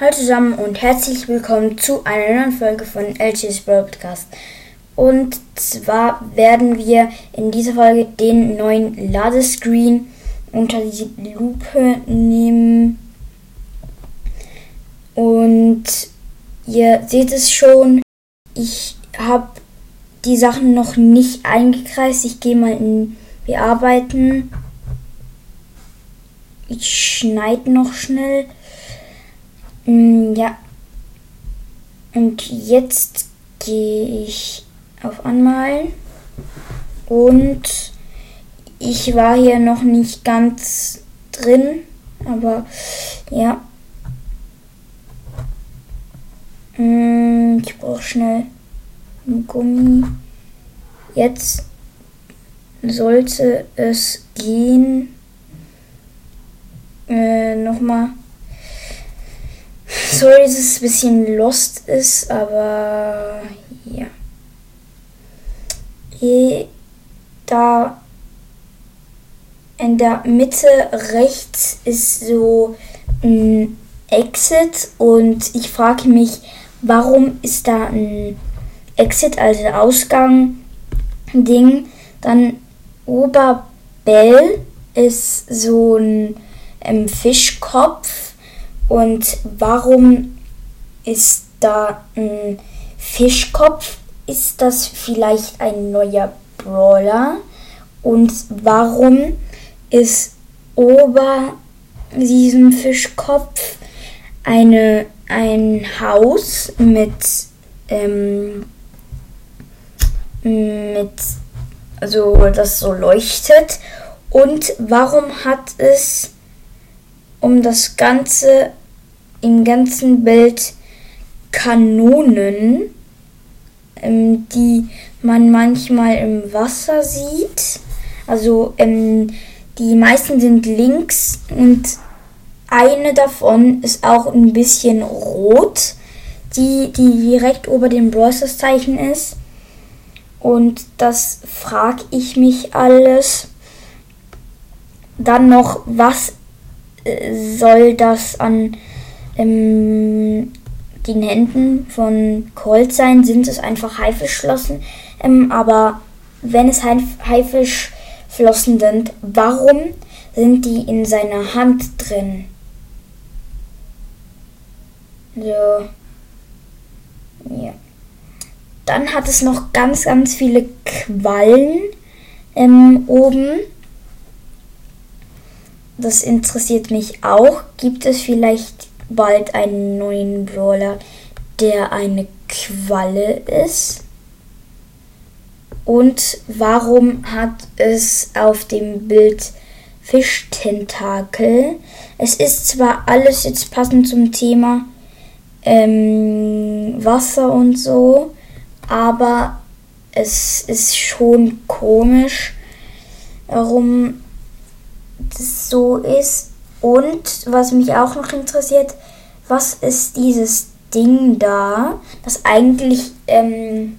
Hallo zusammen und herzlich willkommen zu einer neuen Folge von LG's Broadcast. Und zwar werden wir in dieser Folge den neuen Ladescreen unter die Lupe nehmen. Und ihr seht es schon, ich habe die Sachen noch nicht eingekreist. Ich gehe mal in Bearbeiten. Ich schneide noch schnell. Mm, ja. Und jetzt gehe ich auf Anmalen. Und ich war hier noch nicht ganz drin. Aber ja. Mm, ich brauche schnell ein Gummi. Jetzt sollte es gehen. Äh, nochmal. Sorry, dass es ein bisschen lost ist, aber ja. Da in der Mitte rechts ist so ein Exit und ich frage mich, warum ist da ein Exit, also Ausgang Ding. Dann Oberbell ist so ein ähm, Fischkopf. Und warum ist da ein Fischkopf? Ist das vielleicht ein neuer Brawler? Und warum ist ober diesem Fischkopf eine, ein Haus mit ähm, mit, also das so leuchtet. Und warum hat es um das Ganze im ganzen Bild Kanonen, ähm, die man manchmal im Wasser sieht? Also ähm, die meisten sind links und eine davon ist auch ein bisschen rot, die, die direkt über dem Brawlers Zeichen ist. Und das frage ich mich alles. Dann noch, was äh, soll das an ähm, den Händen von Colt sein? Sind es einfach Haifischflossen? Ähm, aber wenn es Haifischflossen sind, warum sind die in seiner Hand drin? So. Ja. Dann hat es noch ganz, ganz viele Quallen ähm, oben. Das interessiert mich auch. Gibt es vielleicht bald einen neuen Brawler, der eine Qualle ist? Und warum hat es auf dem Bild Fischtentakel? Es ist zwar alles jetzt passend zum Thema ähm, Wasser und so, aber es ist schon komisch, warum das so ist. Und was mich auch noch interessiert, was ist dieses Ding da, das eigentlich, ähm,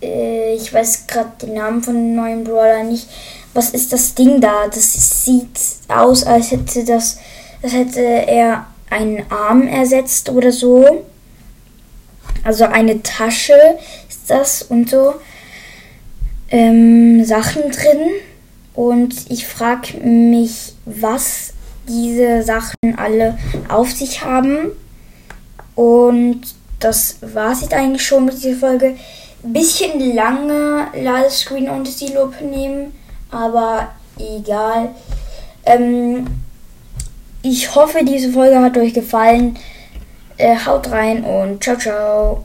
äh, ich weiß gerade den Namen von dem neuen Brawler nicht, was ist das Ding da? Das sieht aus, als hätte das, das hätte er einen Arm ersetzt oder so. Also eine Tasche ist das und so ähm, Sachen drin. Und ich frage mich, was diese Sachen alle auf sich haben. Und das war es jetzt eigentlich schon mit dieser Folge. Bisschen lange Ladescreen unter die Lupe nehmen, aber egal. Ähm, ich hoffe, diese Folge hat euch gefallen. Äh, haut rein und ciao, ciao.